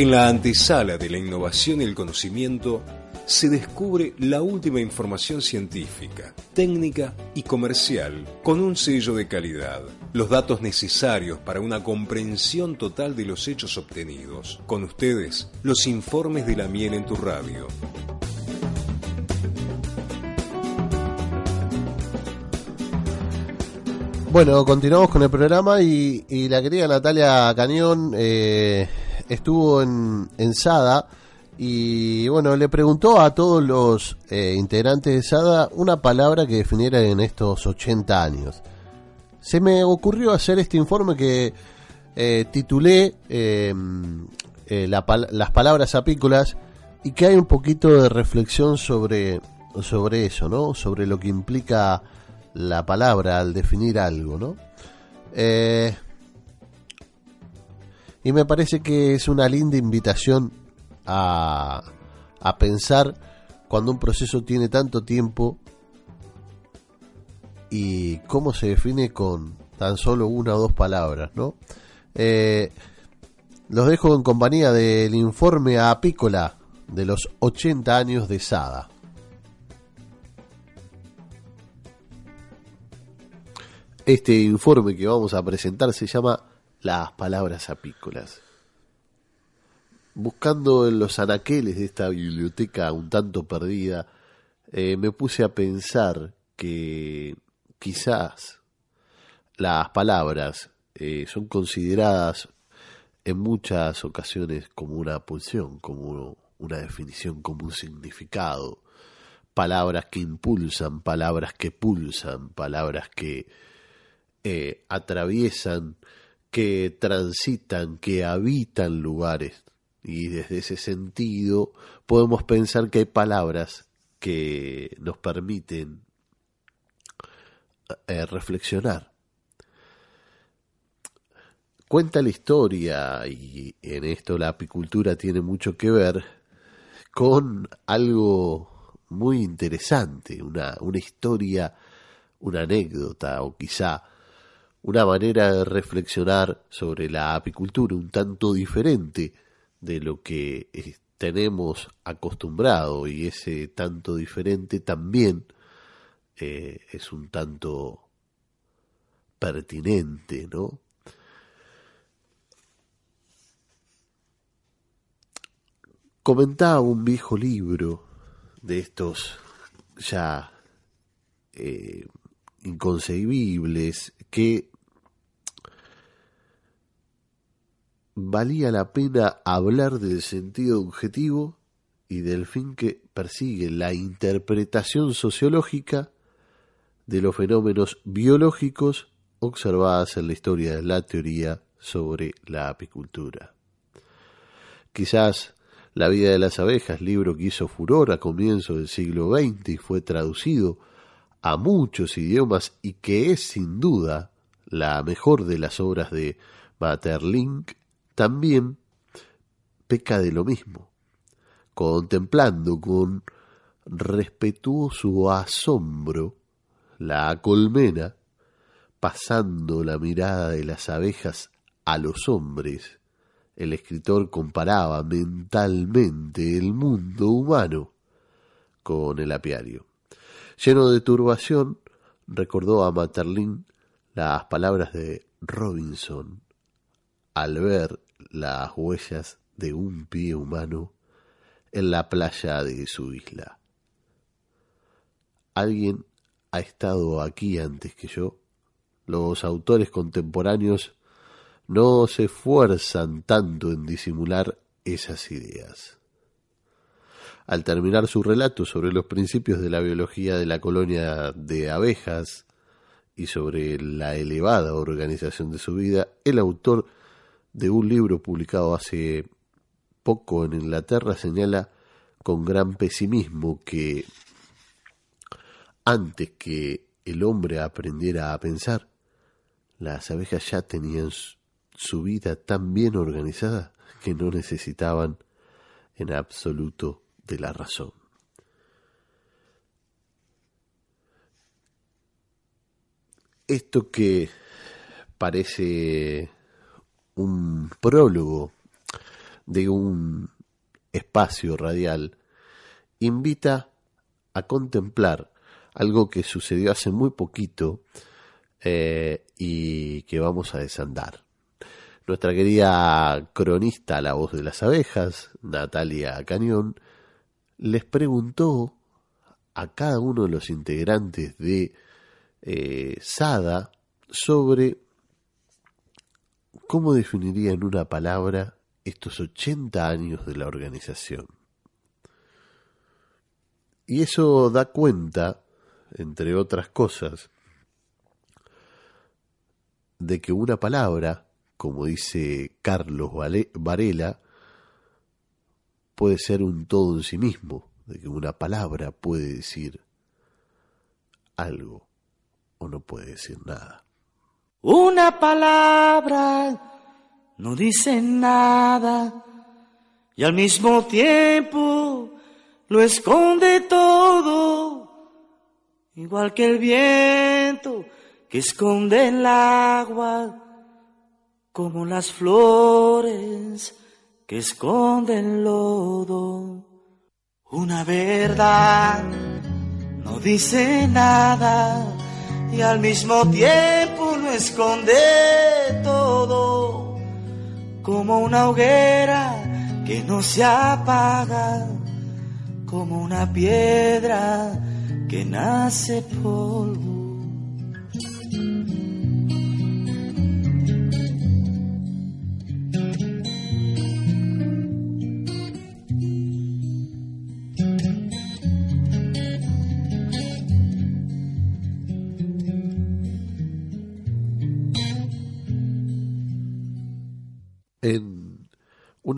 En la antesala de la innovación y el conocimiento se descubre la última información científica, técnica y comercial con un sello de calidad, los datos necesarios para una comprensión total de los hechos obtenidos. Con ustedes, los informes de la miel en tu radio. Bueno, continuamos con el programa y, la querida Natalia Cañón eh, estuvo en, en, SADA y bueno, le preguntó a todos los eh, integrantes de SADA una palabra que definiera en estos 80 años. Se me ocurrió hacer este informe que eh, titulé las palabras apícolas y que hay un poquito de reflexión sobre, sobre eso, ¿no? Sobre lo que implica la palabra al definir algo, ¿no? Eh, y me parece que es una linda invitación a, a pensar cuando un proceso tiene tanto tiempo y cómo se define con tan solo una o dos palabras, ¿no? Eh, los dejo en compañía del informe apícola de los 80 años de Sada. Este informe que vamos a presentar se llama Las palabras apícolas. Buscando en los anaqueles de esta biblioteca un tanto perdida, eh, me puse a pensar que quizás las palabras eh, son consideradas en muchas ocasiones como una pulsión, como una definición, como un significado. Palabras que impulsan, palabras que pulsan, palabras que eh, atraviesan, que transitan, que habitan lugares. Y desde ese sentido podemos pensar que hay palabras que nos permiten eh, reflexionar. Cuenta la historia, y en esto la apicultura tiene mucho que ver, con algo muy interesante, una, una historia, una anécdota o quizá una manera de reflexionar sobre la apicultura un tanto diferente de lo que eh, tenemos acostumbrado y ese tanto diferente también eh, es un tanto pertinente, ¿no? Comentaba un viejo libro de estos ya eh, inconcebibles que valía la pena hablar del sentido objetivo y del fin que persigue la interpretación sociológica de los fenómenos biológicos observados en la historia de la teoría sobre la apicultura. Quizás La vida de las abejas, libro que hizo furor a comienzos del siglo XX y fue traducido a muchos idiomas y que es sin duda la mejor de las obras de Maeterlinck, también peca de lo mismo, contemplando con respetuoso asombro la colmena, pasando la mirada de las abejas a los hombres, el escritor comparaba mentalmente el mundo humano con el apiario. Lleno de turbación, recordó a Materlin las palabras de Robinson al ver las huellas de un pie humano en la playa de su isla. Alguien ha estado aquí antes que yo. Los autores contemporáneos no se esfuerzan tanto en disimular esas ideas. Al terminar su relato sobre los principios de la biología de la colonia de abejas y sobre la elevada organización de su vida, el autor de un libro publicado hace poco en Inglaterra señala con gran pesimismo que antes que el hombre aprendiera a pensar, las abejas ya tenían su vida tan bien organizada que no necesitaban en absoluto de la razón. Esto que parece un prólogo de un espacio radial invita a contemplar algo que sucedió hace muy poquito eh, y que vamos a desandar. Nuestra querida cronista La Voz de las Abejas, Natalia Cañón, les preguntó a cada uno de los integrantes de eh, SADA sobre cómo definiría en una palabra estos 80 años de la organización. Y eso da cuenta, entre otras cosas, de que una palabra, como dice Carlos Varela, puede ser un todo en sí mismo, de que una palabra puede decir algo o no puede decir nada. Una palabra no dice nada y al mismo tiempo lo esconde todo, igual que el viento que esconde el agua, como las flores que esconden lodo. Una verdad no dice nada y al mismo tiempo lo esconde todo, como una hoguera que no se apaga, como una piedra que nace polvo.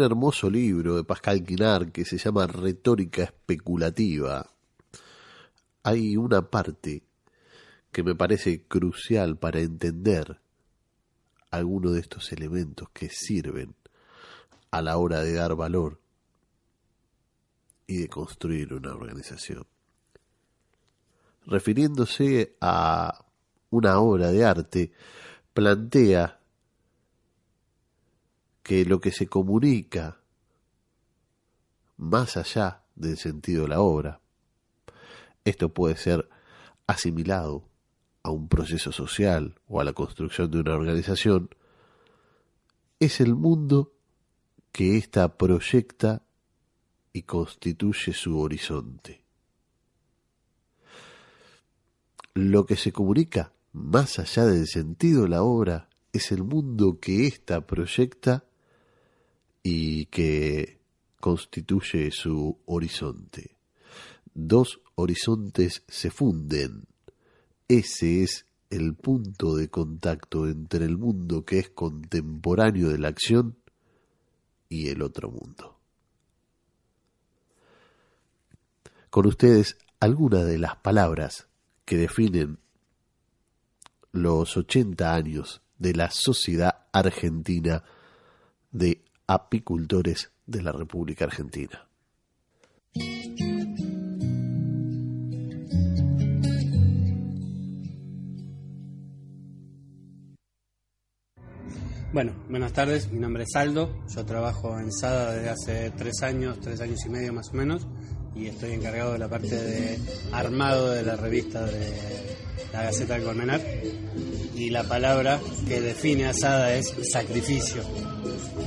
Hermoso libro de Pascal Quinar que se llama Retórica Especulativa, hay una parte que me parece crucial para entender algunos de estos elementos que sirven a la hora de dar valor y de construir una organización. Refiriéndose a una obra de arte, plantea que lo que se comunica más allá del sentido de la obra, esto puede ser asimilado a un proceso social o a la construcción de una organización, es el mundo que ésta proyecta y constituye su horizonte. Lo que se comunica más allá del sentido de la obra es el mundo que ésta proyecta y que constituye su horizonte. Dos horizontes se funden. Ese es el punto de contacto entre el mundo que es contemporáneo de la acción y el otro mundo. Con ustedes algunas de las palabras que definen los 80 años de la sociedad argentina de apicultores de la República Argentina. Bueno, buenas tardes, mi nombre es Aldo, yo trabajo en SADA desde hace tres años, tres años y medio más o menos, y estoy encargado de la parte de armado de la revista de la Gaceta del Colmenar, y la palabra que define a SADA es sacrificio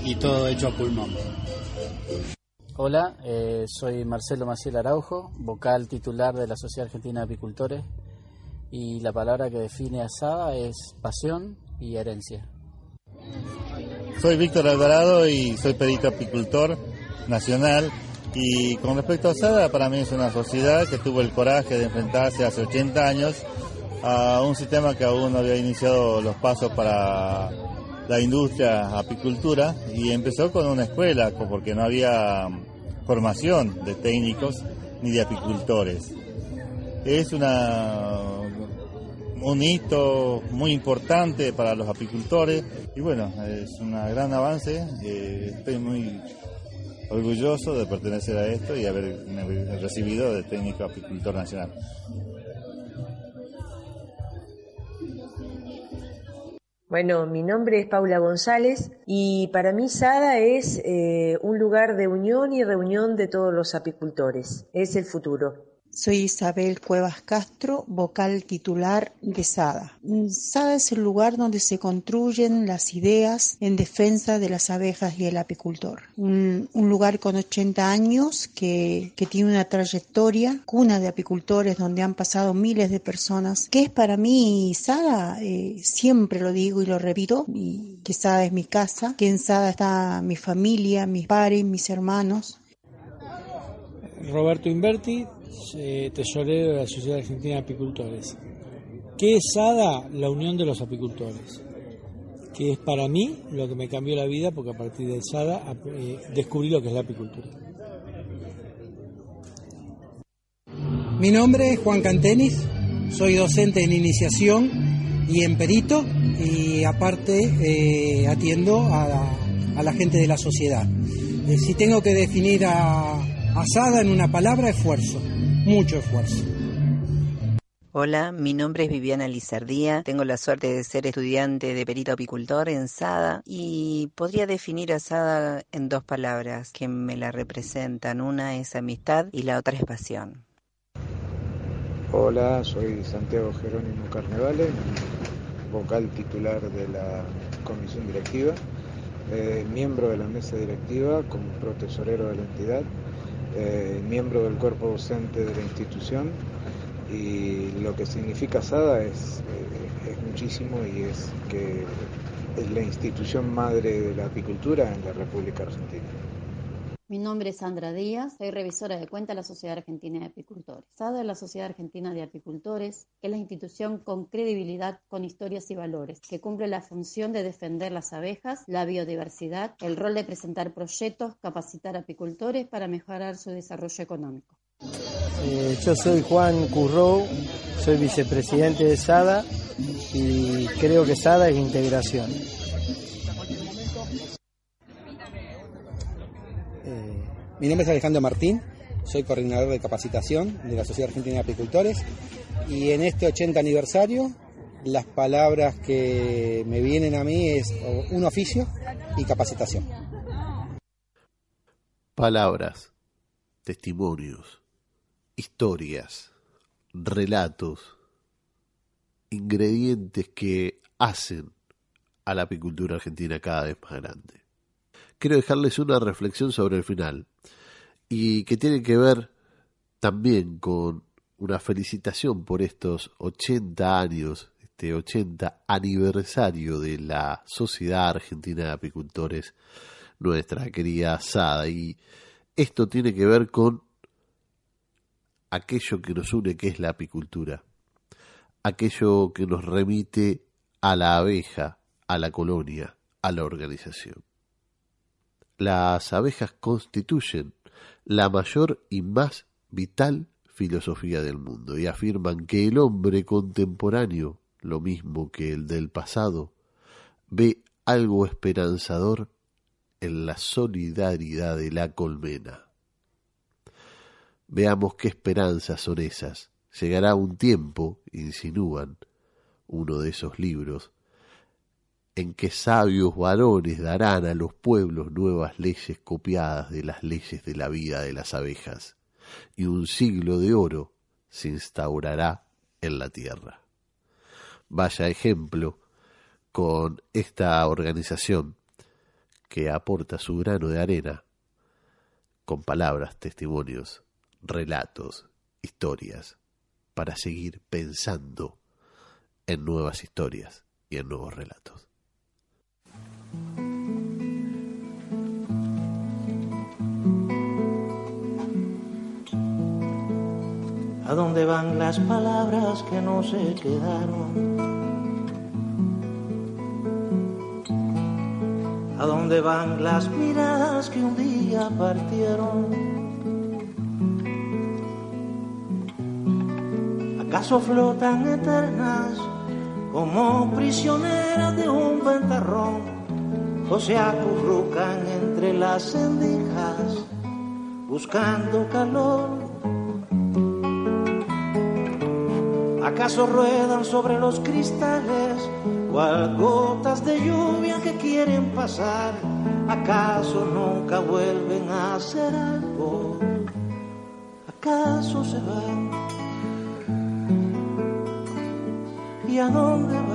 y todo hecho a pulmón. Hola, eh, soy Marcelo Maciel Araujo, vocal titular de la Sociedad Argentina de Apicultores y la palabra que define Asada es pasión y herencia. Soy Víctor Alvarado y soy perito apicultor nacional y con respecto a Asada, para mí es una sociedad que tuvo el coraje de enfrentarse hace 80 años a un sistema que aún no había iniciado los pasos para la industria apicultura y empezó con una escuela porque no había formación de técnicos ni de apicultores. Es una, un hito muy importante para los apicultores y bueno, es un gran avance. Eh, estoy muy orgulloso de pertenecer a esto y haber recibido de técnico apicultor nacional. Bueno, mi nombre es Paula González y para mí Sada es eh, un lugar de unión y reunión de todos los apicultores. Es el futuro. Soy Isabel Cuevas Castro, vocal titular de SADA. SADA es el lugar donde se construyen las ideas en defensa de las abejas y el apicultor. Un, lugar con 80 años que, tiene una trayectoria, cuna de apicultores donde han pasado miles de personas. ¿Qué es para mí SADA? Eh, siempre lo digo y lo repito, que SADA es mi casa, que en SADA está mi familia, mis padres, mis hermanos. Roberto Inverti, eh, tesorero de la Sociedad Argentina de Apicultores. ¿Qué es SADA? La unión de los apicultores, que es para mí lo que me cambió la vida porque a partir de SADA eh, descubrí lo que es la apicultura. Mi nombre es Juan Cantenis, soy docente en iniciación y en perito y aparte eh, atiendo a la, gente de la sociedad. si tengo que definir a, a SADA en una palabra, esfuerzo mucho esfuerzo. Hola, mi nombre es Viviana Lizardía, tengo la suerte de ser estudiante de perito apicultor en SADA y podría definir a SADA en dos palabras que me la representan. Una es amistad y la otra es pasión. Hola, soy Santiago Jerónimo Carnevale, vocal titular de la comisión directiva, eh, miembro de la mesa directiva como protesorero de la entidad eh, miembro del cuerpo docente de la institución y lo que significa SADA eh, es muchísimo y es que es la institución madre de la apicultura en la República Argentina. Mi nombre es Sandra Díaz, soy revisora de cuenta de la Sociedad Argentina de Apicultores. SADA es la Sociedad Argentina de Apicultores, es la institución con credibilidad, con historias y valores, que cumple la función de defender las abejas, la biodiversidad, el rol de presentar proyectos, capacitar apicultores para mejorar su desarrollo económico. Eh, yo soy Juan Currou, soy vicepresidente de SADA y creo que SADA es integración. Mi nombre es Alejandro Martín, soy coordinador de capacitación de la Sociedad Argentina de Apicultores y en este 80 aniversario las palabras que me vienen a mí es un oficio y capacitación. Palabras, testimonios, historias, relatos, ingredientes que hacen a la apicultura argentina cada vez más grande quiero dejarles una reflexión sobre el final y que tiene que ver también con una felicitación por estos 80 años, este 80 aniversario de la Sociedad Argentina de Apicultores, nuestra querida Sada. Y esto tiene que ver con aquello que nos une, que es la apicultura, aquello que nos remite a la abeja, a la colonia, a la organización las abejas constituyen la mayor y más vital filosofía del mundo y afirman que el hombre contemporáneo, lo mismo que el del pasado, ve algo esperanzador en la solidaridad de la colmena. Veamos qué esperanzas son esas. Llegará un tiempo, insinúan, uno de esos libros, en que sabios varones darán a los pueblos nuevas leyes copiadas de las leyes de la vida de las abejas, y un siglo de oro se instaurará en la tierra. Vaya ejemplo con esta organización que aporta su grano de arena con palabras, testimonios, relatos, historias, para seguir pensando en nuevas historias y en nuevos relatos. ¿A dónde van las palabras que no se quedaron? ¿A dónde van las miradas que un día partieron? ¿Acaso flotan eternas como prisioneras de un ventarrón o se acurrucan entre las sendijas buscando calor? ¿Acaso ruedan sobre los cristales cual gotas de lluvia que quieren pasar, acaso nunca vuelven a hacer algo, acaso se van. ¿Y a dónde van?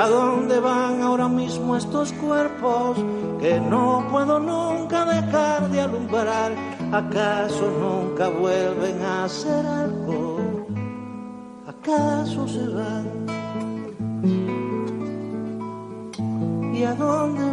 ¿A dónde van ahora mismo estos cuerpos que no puedo nunca dejar de alumbrar? ¿Acaso nunca vuelven a hacer algo? ¿Acaso se van? ¿Y a dónde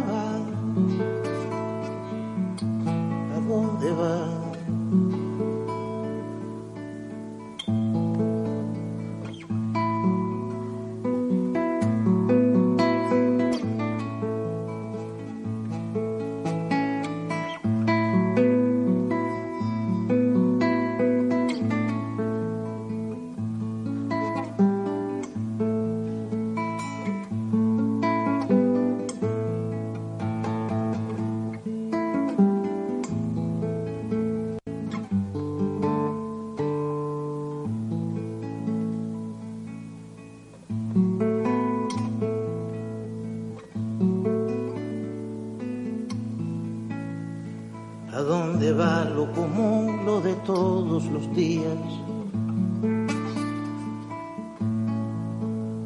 ¿A dónde va lo común, lo de todos los días?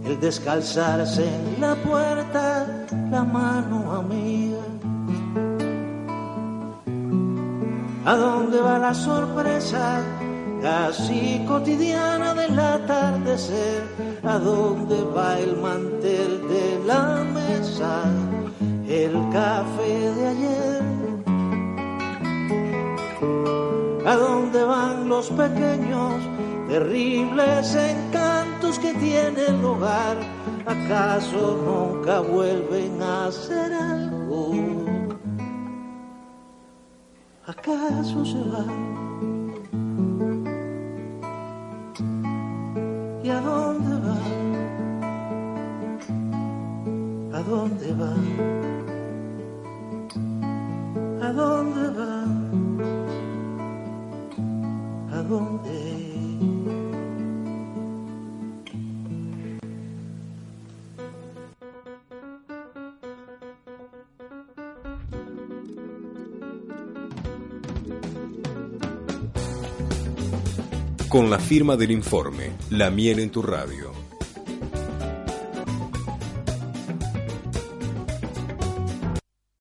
El descalzarse en la puerta, la mano amiga. ¿A dónde va la sorpresa casi cotidiana del atardecer? ¿A dónde va el mantel de la mesa? El café de ayer. ¿A dónde van los pequeños, terribles encantos que tiene el hogar? ¿Acaso nunca vuelven a hacer algo? ¿Acaso se van? ¿Y a dónde van? ¿A dónde van? ¿A dónde van? Con la firma del informe La miel en tu radio